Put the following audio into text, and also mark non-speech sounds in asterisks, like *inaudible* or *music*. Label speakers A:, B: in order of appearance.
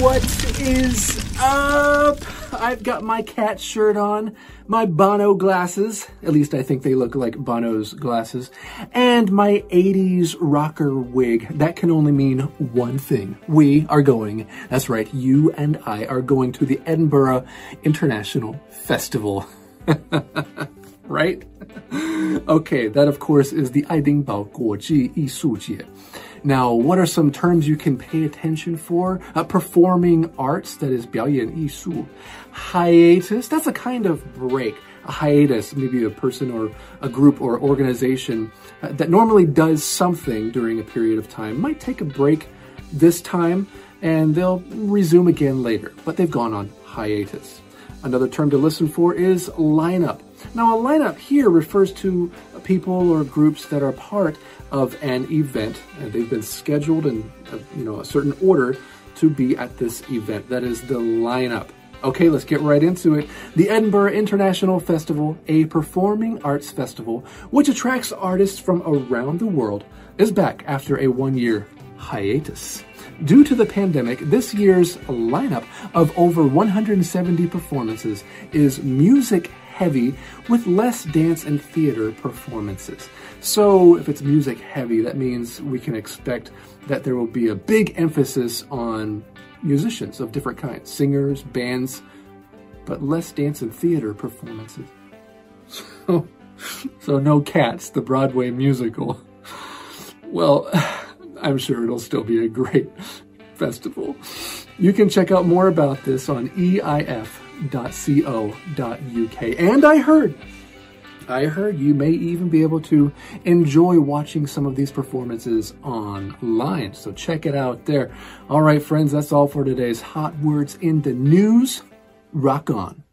A: What is up? I've got my cat shirt on, my Bono glasses, at least I think they look like Bono's glasses, and my 80s rocker wig. That can only mean one thing. We are going, that's right, you and I are going to the Edinburgh International Festival. *laughs* right? okay, that of course is the 爱丁堡国际艺术节. Now, what are some terms you can pay attention for? Uh, performing arts, that is 表演艺术. Hiatus, that's a kind of break. A hiatus, maybe a person or a group or organization uh, that normally does something during a period of time might take a break this time and they'll resume again later, but they've gone on hiatus. Another term to listen for is lineup. Now, a lineup here refers to people or groups that are part of an event, and they've been scheduled in a, you know a certain order to be at this event. That is the lineup. Okay, let's get right into it. The Edinburgh International Festival, a performing arts festival which attracts artists from around the world, is back after a one-year hiatus. Due to the pandemic, this year's lineup of over 170 performances is music heavy with less dance and theater performances. So if it's music heavy, that means we can expect that there will be a big emphasis on musicians of different kinds, singers, bands, but less dance and theater performances. *laughs* So, so no Cats, the Broadway musical. Well, *laughs* I'm sure it'll still be a great festival. You can check out more about this on eif.co.uk. And I heard, I heard you may even be able to enjoy watching some of these performances online. So check it out there. All right, friends, that's all for today's Hot Words in the News. Rock on.